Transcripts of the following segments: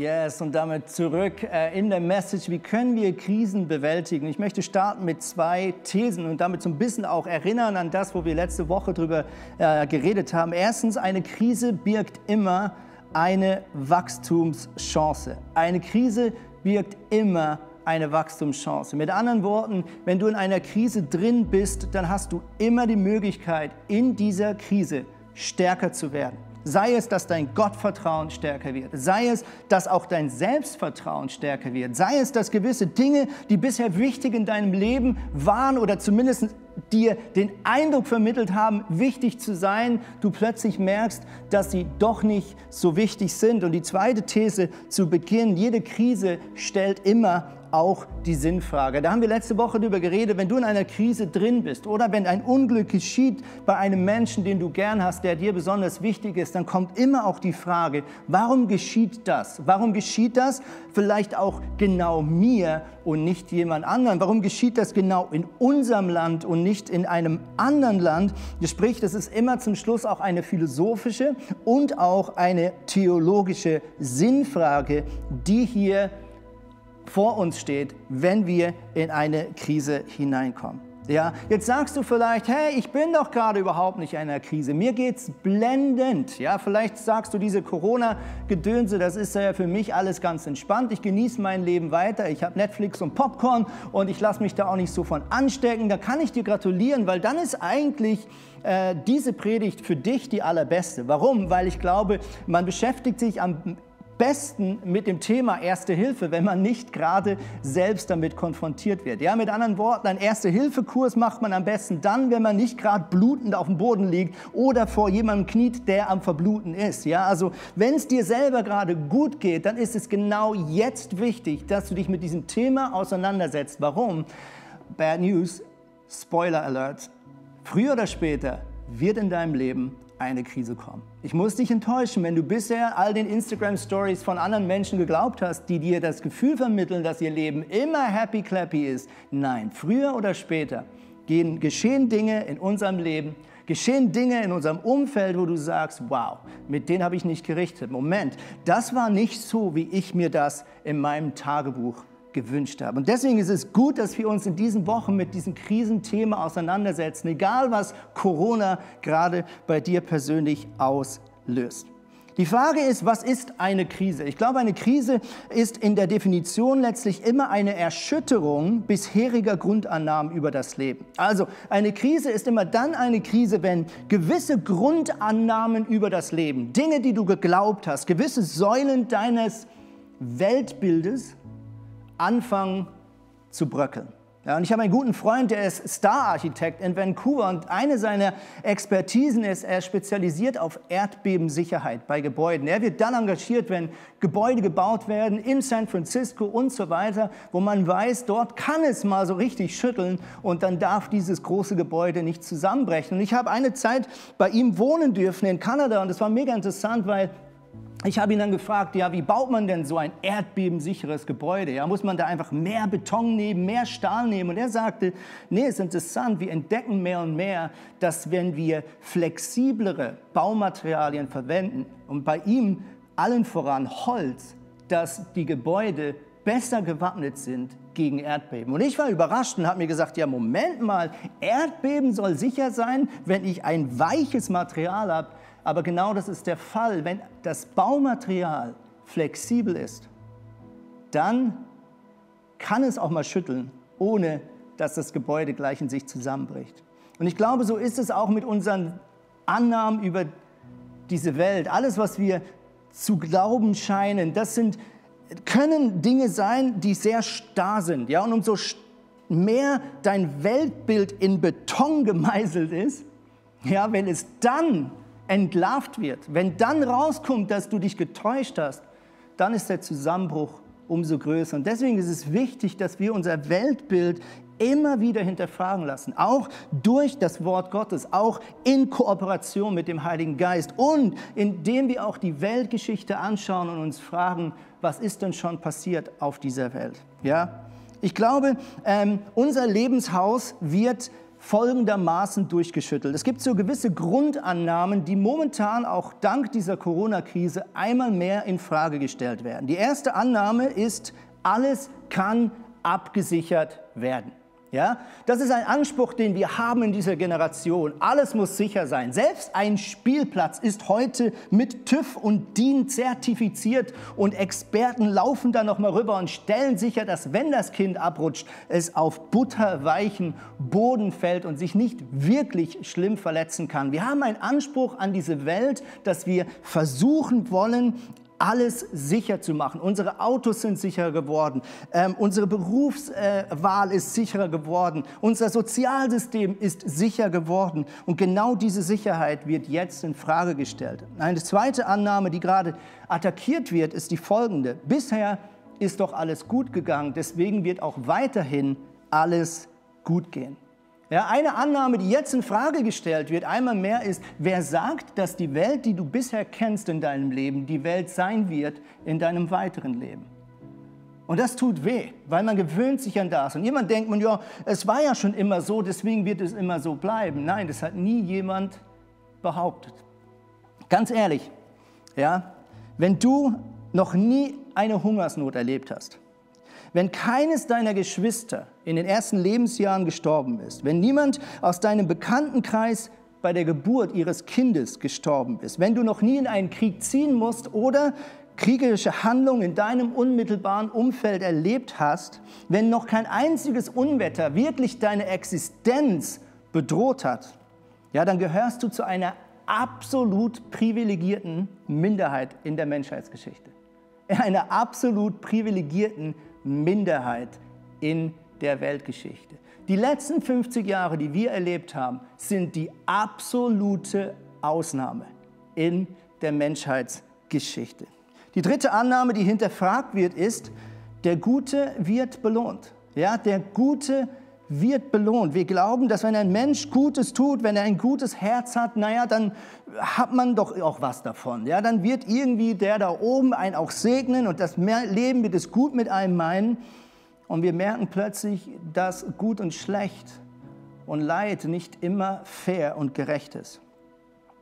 Yes, und damit zurück äh, in der Message, wie können wir Krisen bewältigen? Ich möchte starten mit zwei Thesen und damit so ein bisschen auch erinnern an das, wo wir letzte Woche drüber äh, geredet haben. Erstens, eine Krise birgt immer eine Wachstumschance. Eine Krise birgt immer eine Wachstumschance. Mit anderen Worten, wenn du in einer Krise drin bist, dann hast du immer die Möglichkeit, in dieser Krise stärker zu werden. Sei es, dass dein Gottvertrauen stärker wird. Sei es, dass auch dein Selbstvertrauen stärker wird. Sei es, dass gewisse Dinge, die bisher wichtig in deinem Leben waren oder zumindest dir den Eindruck vermittelt haben, wichtig zu sein, du plötzlich merkst, dass sie doch nicht so wichtig sind. Und die zweite These zu Beginn, jede Krise stellt immer auch die Sinnfrage. Da haben wir letzte Woche darüber geredet, wenn du in einer Krise drin bist oder wenn ein Unglück geschieht bei einem Menschen, den du gern hast, der dir besonders wichtig ist, dann kommt immer auch die Frage, warum geschieht das? Warum geschieht das vielleicht auch genau mir und nicht jemand anderen? Warum geschieht das genau in unserem Land und nicht in einem anderen Land? Sprich, das ist immer zum Schluss auch eine philosophische und auch eine theologische Sinnfrage, die hier vor uns steht, wenn wir in eine Krise hineinkommen. Ja, jetzt sagst du vielleicht, hey, ich bin doch gerade überhaupt nicht in einer Krise. Mir geht's blendend. Ja, vielleicht sagst du diese Corona-Gedönse, das ist ja für mich alles ganz entspannt. Ich genieße mein Leben weiter. Ich habe Netflix und Popcorn und ich lasse mich da auch nicht so von anstecken. Da kann ich dir gratulieren, weil dann ist eigentlich äh, diese Predigt für dich die allerbeste. Warum? Weil ich glaube, man beschäftigt sich am besten mit dem Thema Erste Hilfe, wenn man nicht gerade selbst damit konfrontiert wird. Ja, mit anderen Worten, ein Erste-Hilfe-Kurs macht man am besten dann, wenn man nicht gerade blutend auf dem Boden liegt oder vor jemandem kniet, der am Verbluten ist. Ja, also wenn es dir selber gerade gut geht, dann ist es genau jetzt wichtig, dass du dich mit diesem Thema auseinandersetzt. Warum? Bad News, Spoiler Alert. Früher oder später wird in deinem Leben eine Krise kommen. Ich muss dich enttäuschen, wenn du bisher all den Instagram-Stories von anderen Menschen geglaubt hast, die dir das Gefühl vermitteln, dass ihr Leben immer happy clappy ist. Nein, früher oder später gehen, geschehen Dinge in unserem Leben, geschehen Dinge in unserem Umfeld, wo du sagst, wow, mit denen habe ich nicht gerichtet. Moment, das war nicht so, wie ich mir das in meinem Tagebuch gewünscht habe. Und deswegen ist es gut, dass wir uns in diesen Wochen mit diesem Krisenthema auseinandersetzen, egal was Corona gerade bei dir persönlich auslöst. Die Frage ist, was ist eine Krise? Ich glaube, eine Krise ist in der Definition letztlich immer eine Erschütterung bisheriger Grundannahmen über das Leben. Also eine Krise ist immer dann eine Krise, wenn gewisse Grundannahmen über das Leben, Dinge, die du geglaubt hast, gewisse Säulen deines Weltbildes anfangen zu bröckeln. Ja, und ich habe einen guten Freund, der ist Star-Architekt in Vancouver und eine seiner Expertisen ist, er spezialisiert auf Erdbebensicherheit bei Gebäuden. Er wird dann engagiert, wenn Gebäude gebaut werden in San Francisco und so weiter, wo man weiß, dort kann es mal so richtig schütteln und dann darf dieses große Gebäude nicht zusammenbrechen. Und ich habe eine Zeit bei ihm wohnen dürfen in Kanada und das war mega interessant, weil ich habe ihn dann gefragt, ja, wie baut man denn so ein erdbebensicheres Gebäude? Ja, muss man da einfach mehr Beton nehmen, mehr Stahl nehmen? Und er sagte, nee, es ist interessant, wir entdecken mehr und mehr, dass wenn wir flexiblere Baumaterialien verwenden und bei ihm allen voran Holz, dass die Gebäude besser gewappnet sind gegen Erdbeben. Und ich war überrascht und habe mir gesagt, ja, Moment mal, Erdbeben soll sicher sein, wenn ich ein weiches Material habe aber genau das ist der Fall. Wenn das Baumaterial flexibel ist, dann kann es auch mal schütteln, ohne dass das Gebäude gleich in sich zusammenbricht. Und ich glaube, so ist es auch mit unseren Annahmen über diese Welt. Alles, was wir zu glauben scheinen, das sind, können Dinge sein, die sehr starr sind. Ja? Und umso mehr dein Weltbild in Beton gemeißelt ist, ja, wenn es dann entlarvt wird, wenn dann rauskommt, dass du dich getäuscht hast, dann ist der Zusammenbruch umso größer. Und deswegen ist es wichtig, dass wir unser Weltbild immer wieder hinterfragen lassen, auch durch das Wort Gottes, auch in Kooperation mit dem Heiligen Geist und indem wir auch die Weltgeschichte anschauen und uns fragen, was ist denn schon passiert auf dieser Welt? Ja, ich glaube, ähm, unser Lebenshaus wird folgendermaßen durchgeschüttelt. Es gibt so gewisse Grundannahmen, die momentan auch dank dieser Corona-Krise einmal mehr in Frage gestellt werden. Die erste Annahme ist, alles kann abgesichert werden. Ja, das ist ein Anspruch, den wir haben in dieser Generation. Alles muss sicher sein. Selbst ein Spielplatz ist heute mit TÜV und DIN zertifiziert und Experten laufen da noch mal rüber und stellen sicher, dass wenn das Kind abrutscht, es auf butterweichen Boden fällt und sich nicht wirklich schlimm verletzen kann. Wir haben einen Anspruch an diese Welt, dass wir versuchen wollen, alles sicher zu machen. Unsere Autos sind sicherer geworden, ähm, unsere Berufswahl äh, ist sicherer geworden, unser Sozialsystem ist sicher geworden. Und genau diese Sicherheit wird jetzt in Frage gestellt. Eine zweite Annahme, die gerade attackiert wird, ist die folgende. Bisher ist doch alles gut gegangen, deswegen wird auch weiterhin alles gut gehen. Ja, eine Annahme, die jetzt in Frage gestellt wird, einmal mehr ist, wer sagt, dass die Welt, die du bisher kennst in deinem Leben, die Welt sein wird in deinem weiteren Leben? Und das tut weh, weil man gewöhnt sich an das. Und jemand denkt man, ja, es war ja schon immer so, deswegen wird es immer so bleiben. Nein, das hat nie jemand behauptet. Ganz ehrlich, ja, wenn du noch nie eine Hungersnot erlebt hast, wenn keines deiner Geschwister in den ersten Lebensjahren gestorben ist, wenn niemand aus deinem Bekanntenkreis bei der Geburt ihres Kindes gestorben ist, wenn du noch nie in einen Krieg ziehen musst oder kriegerische Handlungen in deinem unmittelbaren Umfeld erlebt hast, wenn noch kein einziges Unwetter wirklich deine Existenz bedroht hat, ja, dann gehörst du zu einer absolut privilegierten Minderheit in der Menschheitsgeschichte. Einer absolut privilegierten Minderheit in der Weltgeschichte. Die letzten 50 Jahre, die wir erlebt haben, sind die absolute Ausnahme in der Menschheitsgeschichte. Die dritte Annahme, die hinterfragt wird, ist, der Gute wird belohnt. Ja, der Gute wird belohnt. Wir glauben, dass wenn ein Mensch Gutes tut, wenn er ein gutes Herz hat, naja, dann hat man doch auch was davon. Ja, dann wird irgendwie der da oben einen auch segnen und das Leben wird es gut mit einem meinen. Und wir merken plötzlich, dass gut und schlecht und Leid nicht immer fair und gerecht ist.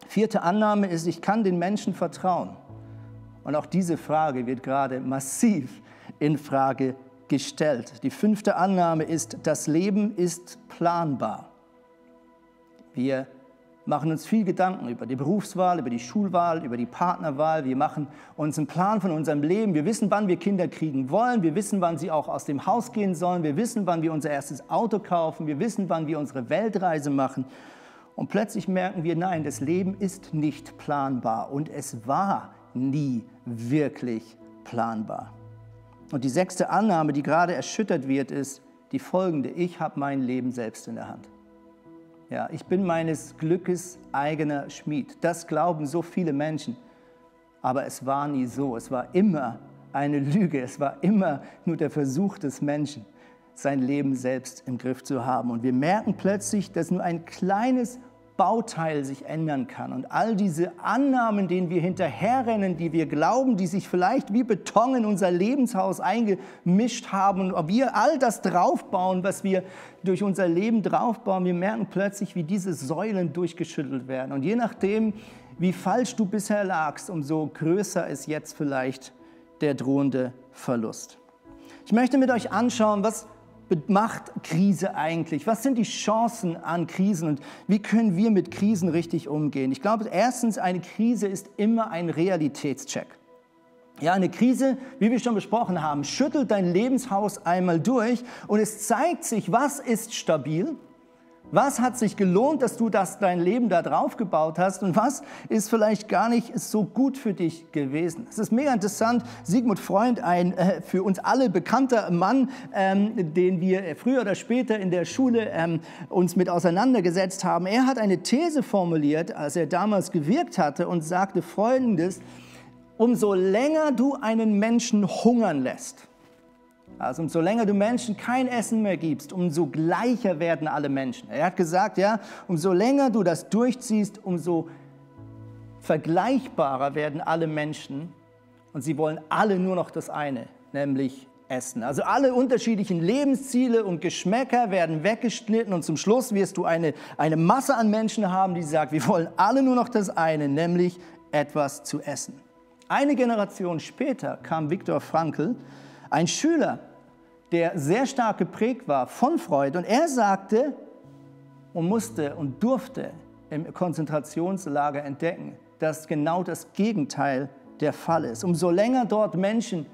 Vierte Annahme ist, ich kann den Menschen vertrauen. Und auch diese Frage wird gerade massiv in Frage gestellt. Die fünfte Annahme ist, das Leben ist planbar. Wir machen uns viel Gedanken über die Berufswahl, über die Schulwahl, über die Partnerwahl. Wir machen uns einen Plan von unserem Leben. Wir wissen, wann wir Kinder kriegen wollen. Wir wissen, wann sie auch aus dem Haus gehen sollen. Wir wissen, wann wir unser erstes Auto kaufen. Wir wissen, wann wir unsere Weltreise machen. Und plötzlich merken wir, nein, das Leben ist nicht planbar und es war nie wirklich planbar. Und die sechste Annahme, die gerade erschüttert wird, ist die folgende. Ich habe mein Leben selbst in der Hand. Ja, ich bin meines Glückes eigener Schmied. Das glauben so viele Menschen. Aber es war nie so. Es war immer eine Lüge. Es war immer nur der Versuch des Menschen, sein Leben selbst im Griff zu haben. Und wir merken plötzlich, dass nur ein kleines Bauteil sich ändern kann. Und all diese Annahmen, denen wir hinterherrennen, die wir glauben, die sich vielleicht wie Beton in unser Lebenshaus eingemischt haben und ob wir all das draufbauen, was wir durch unser Leben draufbauen, wir merken plötzlich, wie diese Säulen durchgeschüttelt werden. Und je nachdem, wie falsch du bisher lagst, umso größer ist jetzt vielleicht der drohende Verlust. Ich möchte mit euch anschauen, was macht Krise eigentlich? Was sind die Chancen an Krisen und wie können wir mit Krisen richtig umgehen? Ich glaube, erstens, eine Krise ist immer ein Realitätscheck. Ja, eine Krise, wie wir schon besprochen haben, schüttelt dein Lebenshaus einmal durch und es zeigt sich, was ist stabil was hat sich gelohnt, dass du das dein Leben da drauf gebaut hast und was ist vielleicht gar nicht so gut für dich gewesen? Es ist mega interessant. Sigmund Freund, ein äh, für uns alle bekannter Mann, ähm, den wir früher oder später in der Schule ähm, uns mit auseinandergesetzt haben. Er hat eine These formuliert, als er damals gewirkt hatte und sagte Folgendes: Umso länger du einen Menschen hungern lässt, also umso länger du Menschen kein Essen mehr gibst, umso gleicher werden alle Menschen. Er hat gesagt, ja, umso länger du das durchziehst, umso vergleichbarer werden alle Menschen und sie wollen alle nur noch das eine, nämlich essen. Also alle unterschiedlichen Lebensziele und Geschmäcker werden weggeschnitten und zum Schluss wirst du eine, eine Masse an Menschen haben, die sagt, wir wollen alle nur noch das eine, nämlich etwas zu essen. Eine Generation später kam Viktor Frankl, ein Schüler, der sehr stark geprägt war von Freud und er sagte und musste und durfte im Konzentrationslager entdecken, dass genau das Gegenteil der Fall ist. Umso länger dort Menschen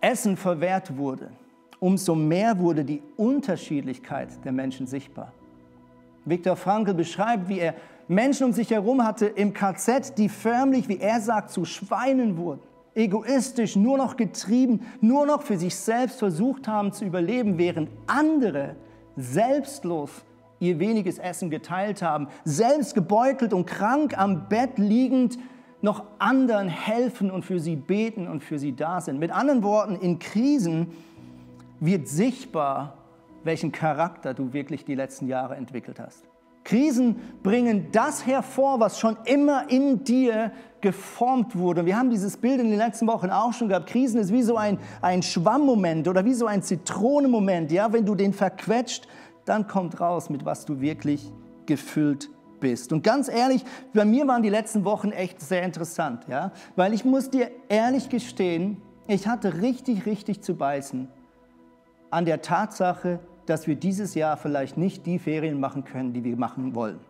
Essen verwehrt wurde, umso mehr wurde die Unterschiedlichkeit der Menschen sichtbar. Viktor Frankl beschreibt, wie er Menschen um sich herum hatte im KZ, die förmlich, wie er sagt, zu Schweinen wurden. Egoistisch, nur noch getrieben, nur noch für sich selbst versucht haben zu überleben, während andere selbstlos ihr weniges Essen geteilt haben, selbst gebeutelt und krank am Bett liegend noch anderen helfen und für sie beten und für sie da sind. Mit anderen Worten, in Krisen wird sichtbar, welchen Charakter du wirklich die letzten Jahre entwickelt hast. Krisen bringen das hervor, was schon immer in dir geformt wurde. Wir haben dieses Bild in den letzten Wochen auch schon gehabt. Krisen ist wie so ein, ein Schwammmoment oder wie so ein Zitronenmoment. Ja? Wenn du den verquetscht, dann kommt raus, mit was du wirklich gefüllt bist. Und ganz ehrlich, bei mir waren die letzten Wochen echt sehr interessant, ja? weil ich muss dir ehrlich gestehen, ich hatte richtig, richtig zu beißen an der Tatsache, dass wir dieses Jahr vielleicht nicht die Ferien machen können, die wir machen wollen.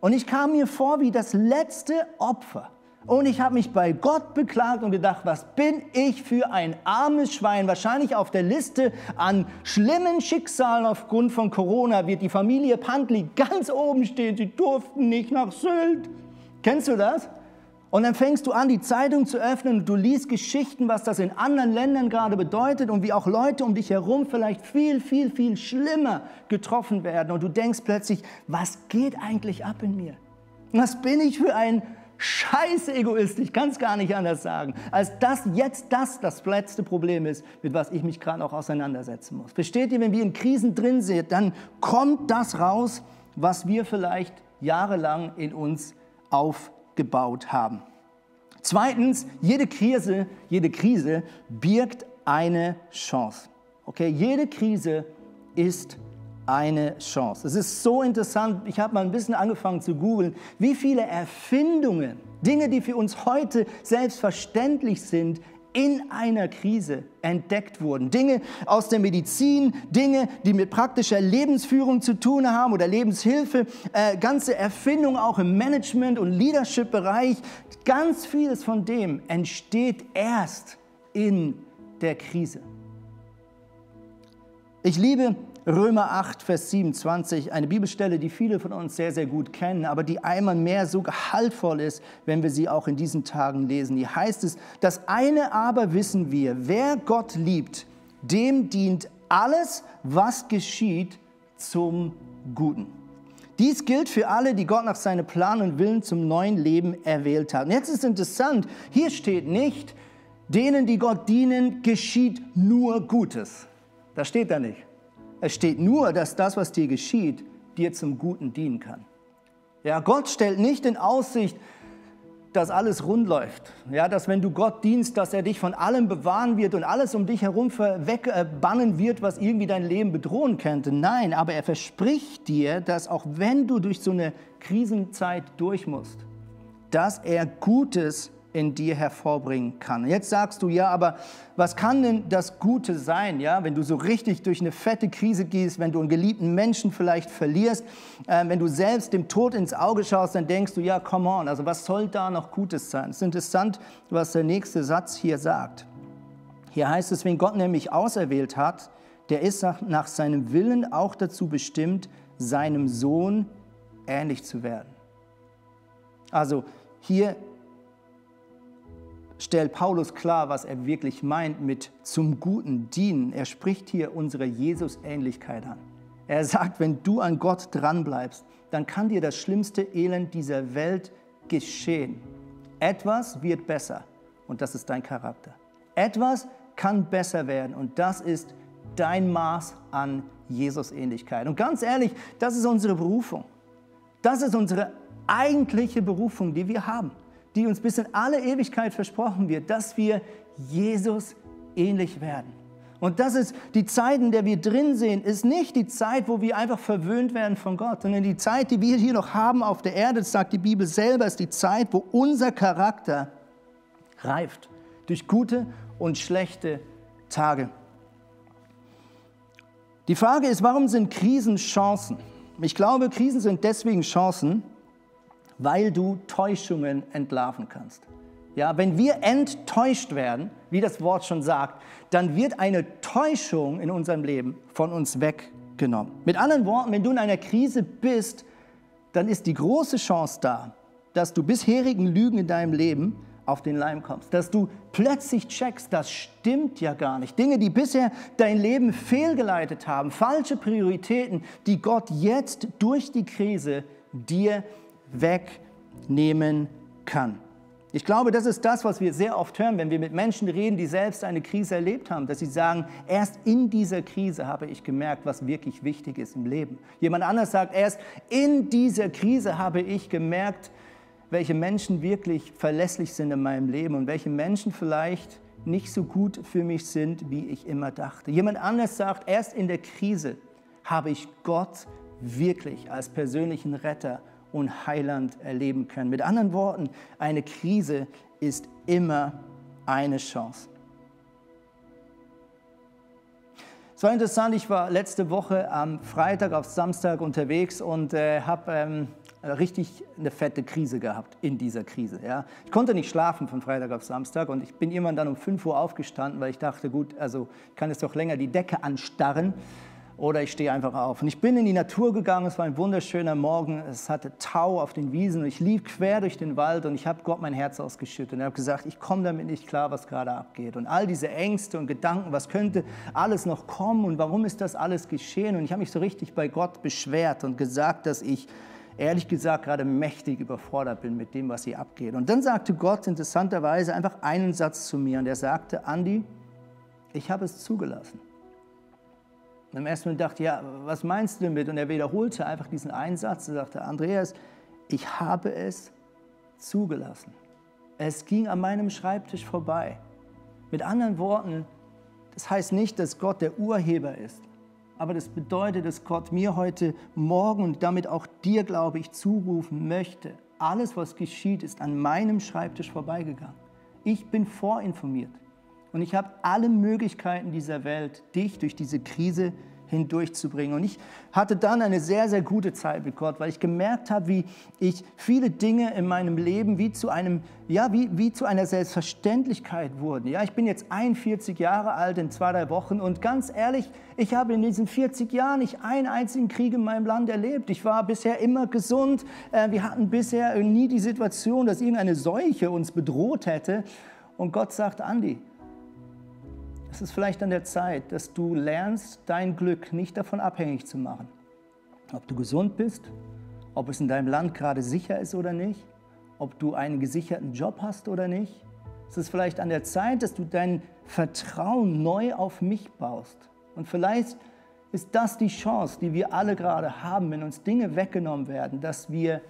Und ich kam mir vor wie das letzte Opfer. Und ich habe mich bei Gott beklagt und gedacht, was bin ich für ein armes Schwein? Wahrscheinlich auf der Liste an schlimmen Schicksalen aufgrund von Corona wird die Familie Pantli ganz oben stehen. Sie durften nicht nach Sylt. Kennst du das? Und dann fängst du an, die Zeitung zu öffnen und du liest Geschichten, was das in anderen Ländern gerade bedeutet und wie auch Leute um dich herum vielleicht viel, viel, viel schlimmer getroffen werden. Und du denkst plötzlich, was geht eigentlich ab in mir? Was bin ich für ein scheiße Egoist, ich kann es gar nicht anders sagen, als dass jetzt das das letzte Problem ist, mit was ich mich gerade auch auseinandersetzen muss. Versteht ihr, wenn wir in Krisen drin sind, dann kommt das raus, was wir vielleicht jahrelang in uns aufgebaut haben. Zweitens, jede Krise, jede Krise birgt eine Chance. Okay, jede Krise ist eine Chance. Es ist so interessant, ich habe mal ein bisschen angefangen zu googeln, wie viele Erfindungen, Dinge, die für uns heute selbstverständlich sind, in einer Krise entdeckt wurden. Dinge aus der Medizin, Dinge, die mit praktischer Lebensführung zu tun haben oder Lebenshilfe, äh, ganze Erfindungen auch im Management- und Leadership-Bereich. Ganz vieles von dem entsteht erst in der Krise. Ich liebe Römer 8, Vers 27, eine Bibelstelle, die viele von uns sehr, sehr gut kennen, aber die einmal mehr so gehaltvoll ist, wenn wir sie auch in diesen Tagen lesen. Hier heißt es, das eine aber wissen wir, wer Gott liebt, dem dient alles, was geschieht, zum Guten. Dies gilt für alle, die Gott nach seinem Plan und Willen zum neuen Leben erwählt haben. Jetzt ist interessant, hier steht nicht, denen, die Gott dienen, geschieht nur Gutes. Das steht da nicht. Es steht nur, dass das, was dir geschieht, dir zum Guten dienen kann. Ja, Gott stellt nicht in Aussicht, dass alles rund läuft. Ja, dass wenn du Gott dienst, dass er dich von allem bewahren wird und alles um dich herum wegbannen wird, was irgendwie dein Leben bedrohen könnte. Nein, aber er verspricht dir, dass auch wenn du durch so eine Krisenzeit durch musst, dass er Gutes in dir hervorbringen kann. Jetzt sagst du, ja, aber was kann denn das Gute sein, ja, wenn du so richtig durch eine fette Krise gehst, wenn du einen geliebten Menschen vielleicht verlierst, äh, wenn du selbst dem Tod ins Auge schaust, dann denkst du, ja, come on, also was soll da noch Gutes sein? Es ist interessant, was der nächste Satz hier sagt. Hier heißt es, wenn Gott nämlich auserwählt hat, der ist nach seinem Willen auch dazu bestimmt, seinem Sohn ähnlich zu werden. Also hier stellt Paulus klar, was er wirklich meint mit zum Guten dienen. Er spricht hier unsere Jesus-Ähnlichkeit an. Er sagt, wenn du an Gott dranbleibst, dann kann dir das schlimmste Elend dieser Welt geschehen. Etwas wird besser und das ist dein Charakter. Etwas kann besser werden und das ist dein Maß an Jesus-Ähnlichkeit. Und ganz ehrlich, das ist unsere Berufung. Das ist unsere eigentliche Berufung, die wir haben die uns bis in alle Ewigkeit versprochen wird, dass wir Jesus ähnlich werden. Und das ist die Zeit, in der wir drin sind, ist nicht die Zeit, wo wir einfach verwöhnt werden von Gott, sondern die Zeit, die wir hier noch haben auf der Erde, das sagt die Bibel selber, ist die Zeit, wo unser Charakter reift durch gute und schlechte Tage. Die Frage ist, warum sind Krisen Chancen? Ich glaube, Krisen sind deswegen Chancen, weil du Täuschungen entlarven kannst. Ja, wenn wir enttäuscht werden, wie das Wort schon sagt, dann wird eine Täuschung in unserem Leben von uns weggenommen. Mit anderen Worten, wenn du in einer Krise bist, dann ist die große Chance da, dass du bisherigen Lügen in deinem Leben auf den Leim kommst, dass du plötzlich checkst, das stimmt ja gar nicht. Dinge, die bisher dein Leben fehlgeleitet haben, falsche Prioritäten, die Gott jetzt durch die Krise dir wegnehmen kann. Ich glaube, das ist das, was wir sehr oft hören, wenn wir mit Menschen reden, die selbst eine Krise erlebt haben, dass sie sagen, erst in dieser Krise habe ich gemerkt, was wirklich wichtig ist im Leben. Jemand anders sagt, erst in dieser Krise habe ich gemerkt, welche Menschen wirklich verlässlich sind in meinem Leben und welche Menschen vielleicht nicht so gut für mich sind, wie ich immer dachte. Jemand anders sagt, erst in der Krise habe ich Gott wirklich als persönlichen Retter und Heiland erleben können. Mit anderen Worten, eine Krise ist immer eine Chance. Es war interessant, ich war letzte Woche am Freitag auf Samstag unterwegs und äh, habe ähm, richtig eine fette Krise gehabt in dieser Krise. Ja. Ich konnte nicht schlafen von Freitag auf Samstag und ich bin irgendwann dann um 5 Uhr aufgestanden, weil ich dachte, gut, also ich kann jetzt doch länger die Decke anstarren oder ich stehe einfach auf. Und ich bin in die Natur gegangen, es war ein wunderschöner Morgen, es hatte Tau auf den Wiesen und ich lief quer durch den Wald und ich habe Gott mein Herz ausgeschüttet und habe gesagt, ich komme damit nicht klar, was gerade abgeht. Und all diese Ängste und Gedanken, was könnte alles noch kommen und warum ist das alles geschehen? Und ich habe mich so richtig bei Gott beschwert und gesagt, dass ich ehrlich gesagt gerade mächtig überfordert bin mit dem, was hier abgeht. Und dann sagte Gott interessanterweise einfach einen Satz zu mir und er sagte, Andi, ich habe es zugelassen. Und im ersten Moment dachte ich, ja, was meinst du damit? Und er wiederholte einfach diesen einen Satz. Er sagte, Andreas, ich habe es zugelassen. Es ging an meinem Schreibtisch vorbei. Mit anderen Worten, das heißt nicht, dass Gott der Urheber ist, aber das bedeutet, dass Gott mir heute Morgen und damit auch dir, glaube ich, zurufen möchte. Alles, was geschieht, ist an meinem Schreibtisch vorbeigegangen. Ich bin vorinformiert. Und ich habe alle Möglichkeiten dieser Welt, dich durch diese Krise hindurchzubringen. Und ich hatte dann eine sehr, sehr gute Zeit mit Gott, weil ich gemerkt habe, wie ich viele Dinge in meinem Leben wie zu, einem, ja, wie, wie zu einer Selbstverständlichkeit wurden. Ja, ich bin jetzt 41 Jahre alt in zwei, drei Wochen und ganz ehrlich, ich habe in diesen 40 Jahren nicht einen einzigen Krieg in meinem Land erlebt. Ich war bisher immer gesund. Äh, wir hatten bisher nie die Situation, dass irgendeine Seuche uns bedroht hätte. Und Gott sagt, Andi, es ist vielleicht an der Zeit, dass du lernst, dein Glück nicht davon abhängig zu machen. Ob du gesund bist, ob es in deinem Land gerade sicher ist oder nicht, ob du einen gesicherten Job hast oder nicht. Es ist vielleicht an der Zeit, dass du dein Vertrauen neu auf mich baust. Und vielleicht ist das die Chance, die wir alle gerade haben, wenn uns Dinge weggenommen werden, dass wir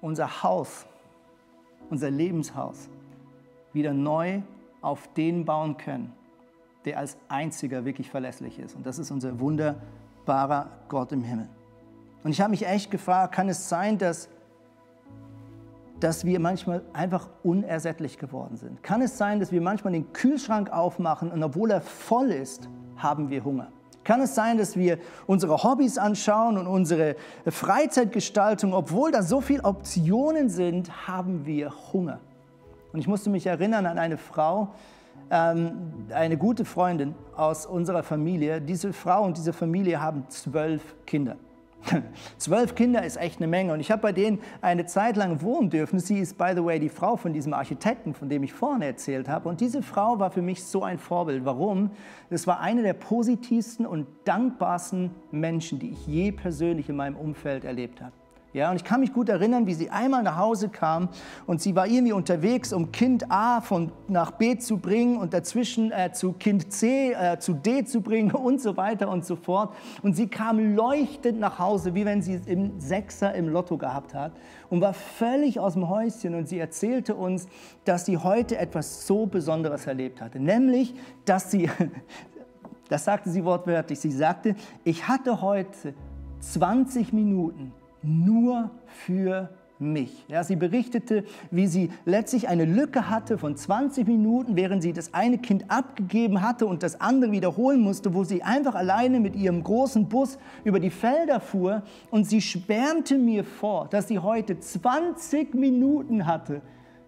unser Haus, unser Lebenshaus wieder neu auf den bauen können, der als einziger wirklich verlässlich ist. Und das ist unser wunderbarer Gott im Himmel. Und ich habe mich echt gefragt, kann es sein, dass, dass wir manchmal einfach unersättlich geworden sind? Kann es sein, dass wir manchmal den Kühlschrank aufmachen und obwohl er voll ist, haben wir Hunger? Kann es sein, dass wir unsere Hobbys anschauen und unsere Freizeitgestaltung, obwohl da so viele Optionen sind, haben wir Hunger? Und ich musste mich erinnern an eine Frau, ähm, eine gute Freundin aus unserer Familie. Diese Frau und diese Familie haben zwölf Kinder. Zwölf Kinder ist echt eine Menge und ich habe bei denen eine Zeit lang wohnen dürfen. Sie ist, by the way, die Frau von diesem Architekten, von dem ich vorne erzählt habe. Und diese Frau war für mich so ein Vorbild. Warum? Das war eine der positivsten und dankbarsten Menschen, die ich je persönlich in meinem Umfeld erlebt habe. Ja, und ich kann mich gut erinnern, wie sie einmal nach Hause kam und sie war irgendwie unterwegs, um Kind A von nach B zu bringen und dazwischen äh, zu Kind C äh, zu D zu bringen und so weiter und so fort. Und sie kam leuchtend nach Hause, wie wenn sie es im Sechser im Lotto gehabt hat und war völlig aus dem Häuschen. Und sie erzählte uns, dass sie heute etwas so Besonderes erlebt hatte, nämlich, dass sie Das sagte sie wortwörtlich. Sie sagte, ich hatte heute 20 Minuten nur für mich. Ja, sie berichtete, wie sie letztlich eine Lücke hatte von 20 Minuten, während sie das eine Kind abgegeben hatte und das andere wiederholen musste, wo sie einfach alleine mit ihrem großen Bus über die Felder fuhr. Und sie sperrte mir vor, dass sie heute 20 Minuten hatte,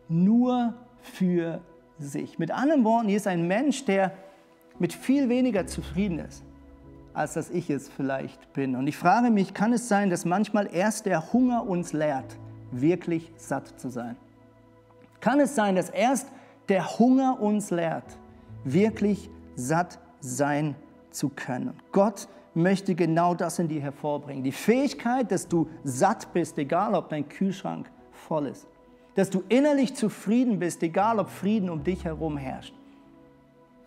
nur für sich. Mit anderen Worten, hier ist ein Mensch, der mit viel weniger zufrieden ist, als dass ich es vielleicht bin. Und ich frage mich, kann es sein, dass manchmal erst der Hunger uns lehrt, wirklich satt zu sein? Kann es sein, dass erst der Hunger uns lehrt, wirklich satt sein zu können? Gott möchte genau das in dir hervorbringen. Die Fähigkeit, dass du satt bist, egal ob dein Kühlschrank voll ist. Dass du innerlich zufrieden bist, egal ob Frieden um dich herum herrscht.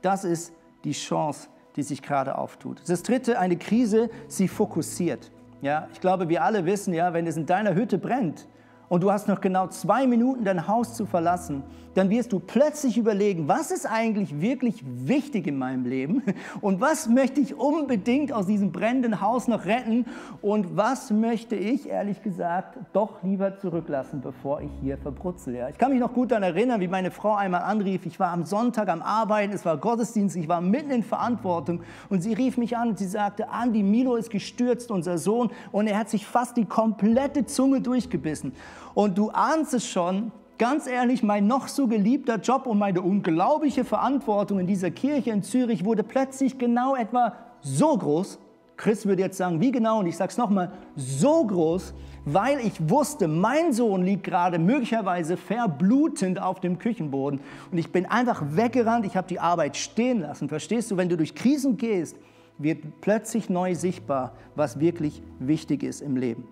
Das ist die Chance, die sich gerade auftut. Das dritte, eine Krise, sie fokussiert. Ja, ich glaube, wir alle wissen, ja, wenn es in deiner Hütte brennt, und du hast noch genau zwei Minuten dein Haus zu verlassen, dann wirst du plötzlich überlegen, was ist eigentlich wirklich wichtig in meinem Leben? Und was möchte ich unbedingt aus diesem brennenden Haus noch retten? Und was möchte ich ehrlich gesagt doch lieber zurücklassen, bevor ich hier verbrutzel. Ja, ich kann mich noch gut daran erinnern, wie meine Frau einmal anrief, ich war am Sonntag am Arbeiten, es war Gottesdienst, ich war mitten in Verantwortung. Und sie rief mich an und sie sagte, Andi, Milo ist gestürzt, unser Sohn, und er hat sich fast die komplette Zunge durchgebissen. Und du ahnst es schon, ganz ehrlich, mein noch so geliebter Job und meine unglaubliche Verantwortung in dieser Kirche in Zürich wurde plötzlich genau etwa so groß. Chris würde jetzt sagen, wie genau? Und ich sage es nochmal, so groß, weil ich wusste, mein Sohn liegt gerade möglicherweise verblutend auf dem Küchenboden. Und ich bin einfach weggerannt, ich habe die Arbeit stehen lassen. Verstehst du, wenn du durch Krisen gehst, wird plötzlich neu sichtbar, was wirklich wichtig ist im Leben.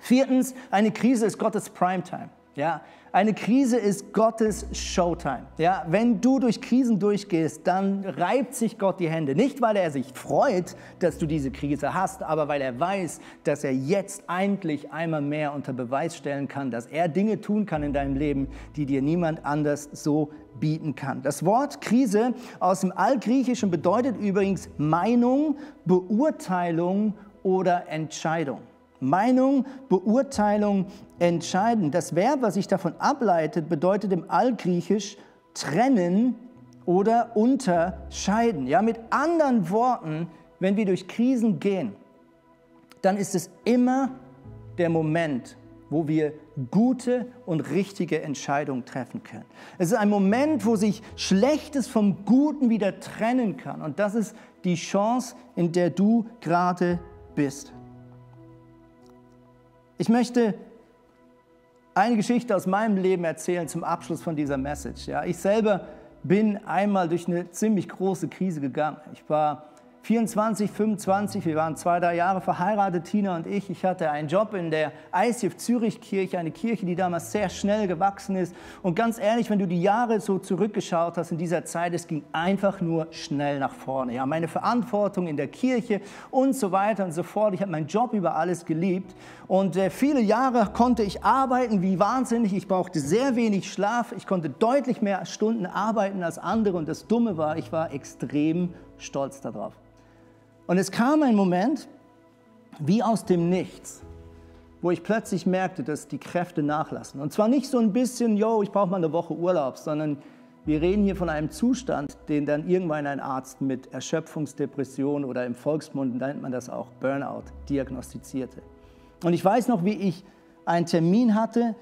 Viertens, eine Krise ist Gottes Primetime. Ja, eine Krise ist Gottes Showtime. Ja, wenn du durch Krisen durchgehst, dann reibt sich Gott die Hände. Nicht, weil er sich freut, dass du diese Krise hast, aber weil er weiß, dass er jetzt eigentlich einmal mehr unter Beweis stellen kann, dass er Dinge tun kann in deinem Leben, die dir niemand anders so bieten kann. Das Wort Krise aus dem Altgriechischen bedeutet übrigens Meinung, Beurteilung oder Entscheidung. Meinung, Beurteilung, Entscheiden. Das Verb, was sich davon ableitet, bedeutet im Altgriechisch trennen oder unterscheiden. Ja, mit anderen Worten, wenn wir durch Krisen gehen, dann ist es immer der Moment, wo wir gute und richtige Entscheidungen treffen können. Es ist ein Moment, wo sich Schlechtes vom Guten wieder trennen kann. Und das ist die Chance, in der du gerade bist. Ich möchte eine Geschichte aus meinem Leben erzählen zum Abschluss von dieser Message. Ja, ich selber bin einmal durch eine ziemlich große Krise gegangen. Ich war 24, 25, wir waren zwei, drei Jahre verheiratet, Tina und ich. Ich hatte einen Job in der ICF Zürich Kirche, eine Kirche, die damals sehr schnell gewachsen ist. Und ganz ehrlich, wenn du die Jahre so zurückgeschaut hast in dieser Zeit, es ging einfach nur schnell nach vorne. Ja, meine Verantwortung in der Kirche und so weiter und so fort. Ich habe meinen Job über alles geliebt. Und äh, viele Jahre konnte ich arbeiten wie wahnsinnig. Ich brauchte sehr wenig Schlaf. Ich konnte deutlich mehr Stunden arbeiten als andere. Und das Dumme war, ich war extrem stolz darauf. Und es kam ein Moment, wie aus dem Nichts, wo ich plötzlich merkte, dass die Kräfte nachlassen. Und zwar nicht so ein bisschen, yo, ich brauche mal eine Woche Urlaub, sondern wir reden hier von einem Zustand, den dann irgendwann ein Arzt mit Erschöpfungsdepression oder im Volksmund nennt man das auch Burnout diagnostizierte. Und ich weiß noch, wie ich einen Termin hatte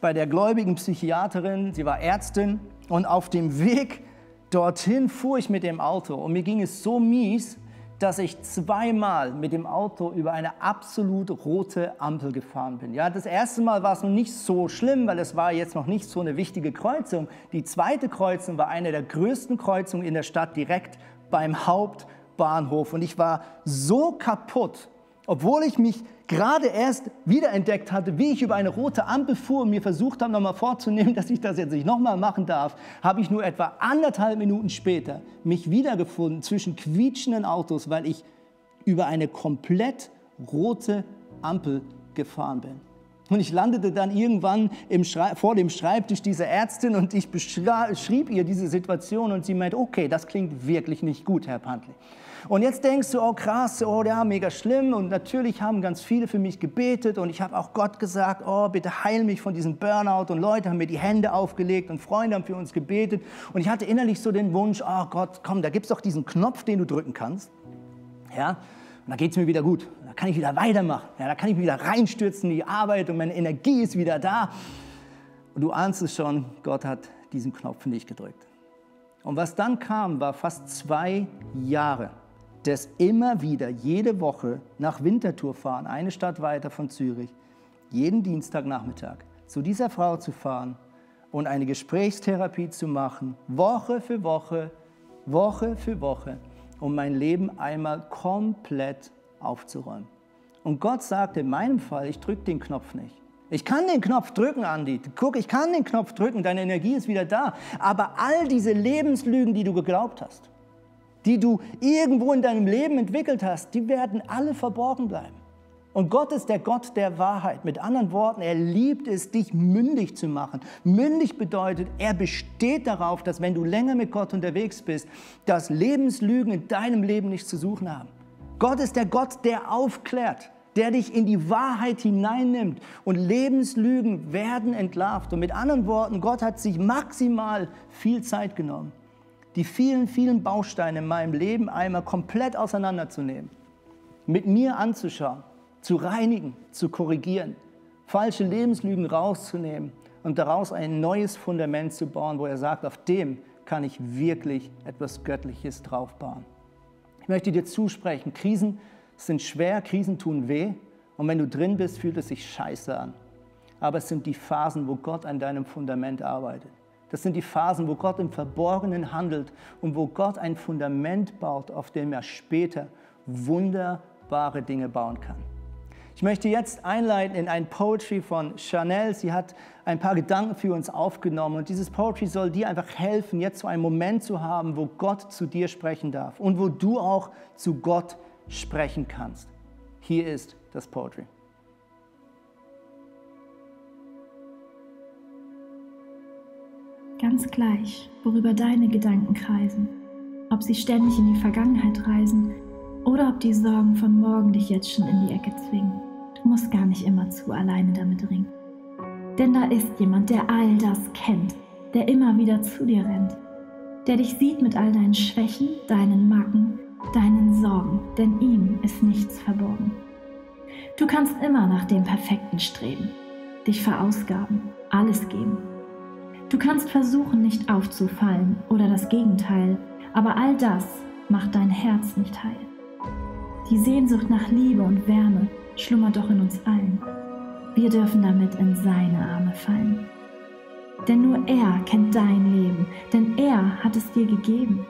bei der gläubigen Psychiaterin, sie war Ärztin und auf dem Weg dorthin fuhr ich mit dem Auto und mir ging es so mies, dass ich zweimal mit dem Auto über eine absolut rote Ampel gefahren bin. Ja, das erste Mal war es noch nicht so schlimm, weil es war jetzt noch nicht so eine wichtige Kreuzung. Die zweite Kreuzung war eine der größten Kreuzungen in der Stadt direkt beim Hauptbahnhof und ich war so kaputt, obwohl ich mich gerade erst wiederentdeckt hatte, wie ich über eine rote Ampel fuhr und mir versucht habe, nochmal vorzunehmen, dass ich das jetzt nicht nochmal machen darf, habe ich nur etwa anderthalb Minuten später mich wiedergefunden zwischen quietschenden Autos, weil ich über eine komplett rote Ampel gefahren bin. Und ich landete dann irgendwann vor dem Schreibtisch dieser Ärztin und ich beschrieb ihr diese Situation und sie meint, okay, das klingt wirklich nicht gut, Herr Pantley. Und jetzt denkst du, oh krass, oh ja, mega schlimm. Und natürlich haben ganz viele für mich gebetet und ich habe auch Gott gesagt, oh bitte heil mich von diesem Burnout. Und Leute haben mir die Hände aufgelegt und Freunde haben für uns gebetet. Und ich hatte innerlich so den Wunsch, oh Gott, komm, da gibt es doch diesen Knopf, den du drücken kannst. Ja, und da geht es mir wieder gut. Da kann ich wieder weitermachen. Ja, da kann ich wieder reinstürzen in die Arbeit und meine Energie ist wieder da. Und du ahnst es schon, Gott hat diesen Knopf nicht gedrückt. Und was dann kam, war fast zwei Jahre des immer wieder jede Woche nach Winterthur fahren, eine Stadt weiter von Zürich, jeden Dienstagnachmittag zu dieser Frau zu fahren und eine Gesprächstherapie zu machen, Woche für Woche, Woche für Woche, um mein Leben einmal komplett aufzuräumen. Und Gott sagt in meinem Fall, ich drücke den Knopf nicht. Ich kann den Knopf drücken, Andi. Guck, ich kann den Knopf drücken, deine Energie ist wieder da. Aber all diese Lebenslügen, die du geglaubt hast, die du irgendwo in deinem Leben entwickelt hast, die werden alle verborgen bleiben. Und Gott ist der Gott der Wahrheit. Mit anderen Worten, er liebt es, dich mündig zu machen. Mündig bedeutet, er besteht darauf, dass wenn du länger mit Gott unterwegs bist, dass Lebenslügen in deinem Leben nichts zu suchen haben. Gott ist der Gott, der aufklärt, der dich in die Wahrheit hineinnimmt. Und Lebenslügen werden entlarvt. Und mit anderen Worten, Gott hat sich maximal viel Zeit genommen die vielen, vielen Bausteine in meinem Leben einmal komplett auseinanderzunehmen, mit mir anzuschauen, zu reinigen, zu korrigieren, falsche Lebenslügen rauszunehmen und daraus ein neues Fundament zu bauen, wo er sagt, auf dem kann ich wirklich etwas Göttliches draufbauen. Ich möchte dir zusprechen, Krisen sind schwer, Krisen tun weh und wenn du drin bist, fühlt es sich scheiße an. Aber es sind die Phasen, wo Gott an deinem Fundament arbeitet. Das sind die Phasen, wo Gott im Verborgenen handelt und wo Gott ein Fundament baut, auf dem er später wunderbare Dinge bauen kann. Ich möchte jetzt einleiten in ein Poetry von Chanel. Sie hat ein paar Gedanken für uns aufgenommen und dieses Poetry soll dir einfach helfen, jetzt so einen Moment zu haben, wo Gott zu dir sprechen darf und wo du auch zu Gott sprechen kannst. Hier ist das Poetry. Ganz gleich, worüber deine Gedanken kreisen, ob sie ständig in die Vergangenheit reisen oder ob die Sorgen von morgen dich jetzt schon in die Ecke zwingen. Du musst gar nicht immer zu alleine damit ringen. Denn da ist jemand, der all das kennt, der immer wieder zu dir rennt, der dich sieht mit all deinen Schwächen, deinen Macken, deinen Sorgen, denn ihm ist nichts verborgen. Du kannst immer nach dem Perfekten streben, dich verausgaben, alles geben Du kannst versuchen, nicht aufzufallen oder das Gegenteil, aber all das macht dein Herz nicht heil. Die Sehnsucht nach Liebe und Wärme schlummert doch in uns allen. Wir dürfen damit in seine Arme fallen. Denn nur er kennt dein Leben, denn er hat es dir gegeben.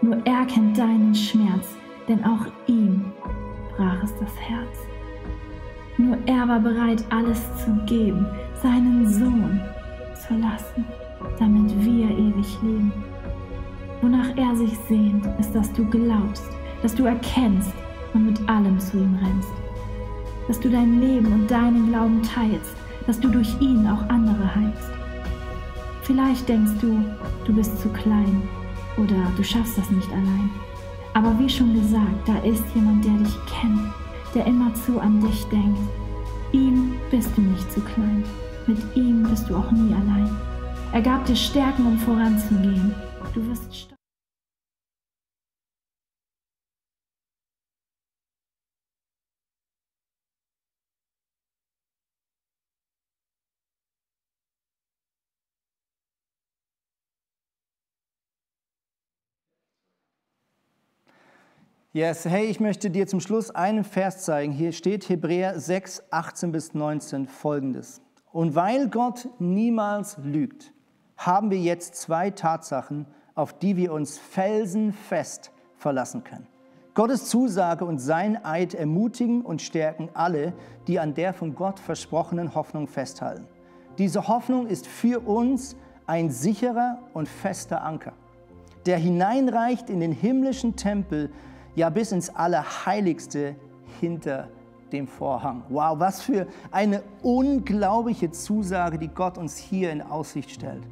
Nur er kennt deinen Schmerz, denn auch ihm brach es das Herz. Nur er war bereit, alles zu geben, seinen Sohn, verlassen, damit wir ewig leben. Wonach er sich sehnt, ist, dass du glaubst, dass du erkennst und mit allem zu ihm rennst. Dass du dein Leben und deinen Glauben teilst, dass du durch ihn auch andere heilst. Vielleicht denkst du, du bist zu klein oder du schaffst das nicht allein. Aber wie schon gesagt, da ist jemand, der dich kennt, der immerzu an dich denkt. Ihm bist du nicht zu klein. Mit ihm bist du auch nie allein. Er gab dir Stärken, um voranzugehen. Du wirst stark. Yes, hey, ich möchte dir zum Schluss einen Vers zeigen. Hier steht Hebräer 6, 18 bis 19 folgendes. Und weil Gott niemals lügt, haben wir jetzt zwei Tatsachen, auf die wir uns felsenfest verlassen können. Gottes Zusage und sein Eid ermutigen und stärken alle, die an der von Gott versprochenen Hoffnung festhalten. Diese Hoffnung ist für uns ein sicherer und fester Anker, der hineinreicht in den himmlischen Tempel, ja bis ins Allerheiligste hinter dem Vorhang. Wow, was für eine unglaubliche Zusage, die Gott uns hier in Aussicht stellt.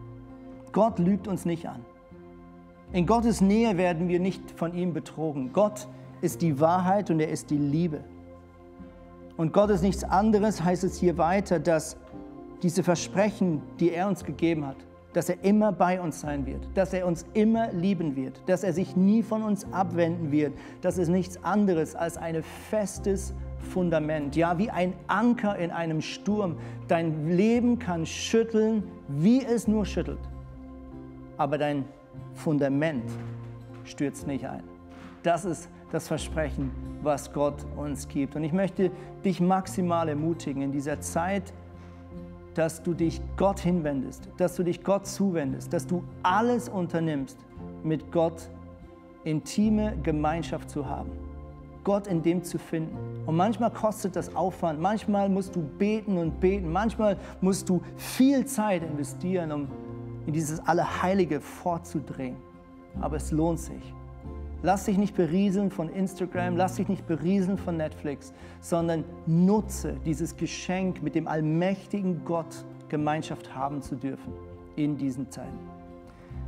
Gott lügt uns nicht an. In Gottes Nähe werden wir nicht von ihm betrogen. Gott ist die Wahrheit und er ist die Liebe. Und Gott ist nichts anderes, heißt es hier weiter, dass diese Versprechen, die er uns gegeben hat, dass er immer bei uns sein wird, dass er uns immer lieben wird, dass er sich nie von uns abwenden wird. Das ist nichts anderes als ein festes Fundament, ja, wie ein Anker in einem Sturm. Dein Leben kann schütteln, wie es nur schüttelt, aber dein Fundament stürzt nicht ein. Das ist das Versprechen, was Gott uns gibt. Und ich möchte dich maximal ermutigen in dieser Zeit, dass du dich Gott hinwendest, dass du dich Gott zuwendest, dass du alles unternimmst, mit Gott intime Gemeinschaft zu haben. Gott in dem zu finden. Und manchmal kostet das Aufwand, manchmal musst du beten und beten, manchmal musst du viel Zeit investieren, um in dieses Allerheilige vorzudringen. Aber es lohnt sich. Lass dich nicht berieseln von Instagram, lass dich nicht berieseln von Netflix, sondern nutze dieses Geschenk, mit dem allmächtigen Gott Gemeinschaft haben zu dürfen in diesen Zeiten.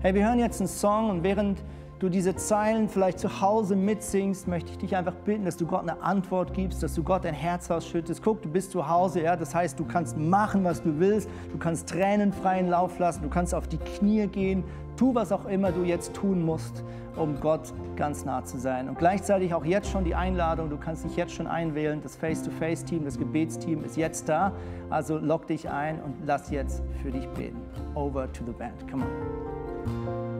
Hey, wir hören jetzt einen Song und während du diese Zeilen vielleicht zu Hause mitsingst, möchte ich dich einfach bitten, dass du Gott eine Antwort gibst, dass du Gott dein Herz ausschüttest. Guck, du bist zu Hause, ja, das heißt, du kannst machen, was du willst, du kannst Tränen freien Lauf lassen, du kannst auf die Knie gehen, tu was auch immer du jetzt tun musst, um Gott ganz nah zu sein. Und gleichzeitig auch jetzt schon die Einladung, du kannst dich jetzt schon einwählen, das Face-to-Face-Team, das Gebetsteam ist jetzt da, also log dich ein und lass jetzt für dich beten. Over to the band, come on.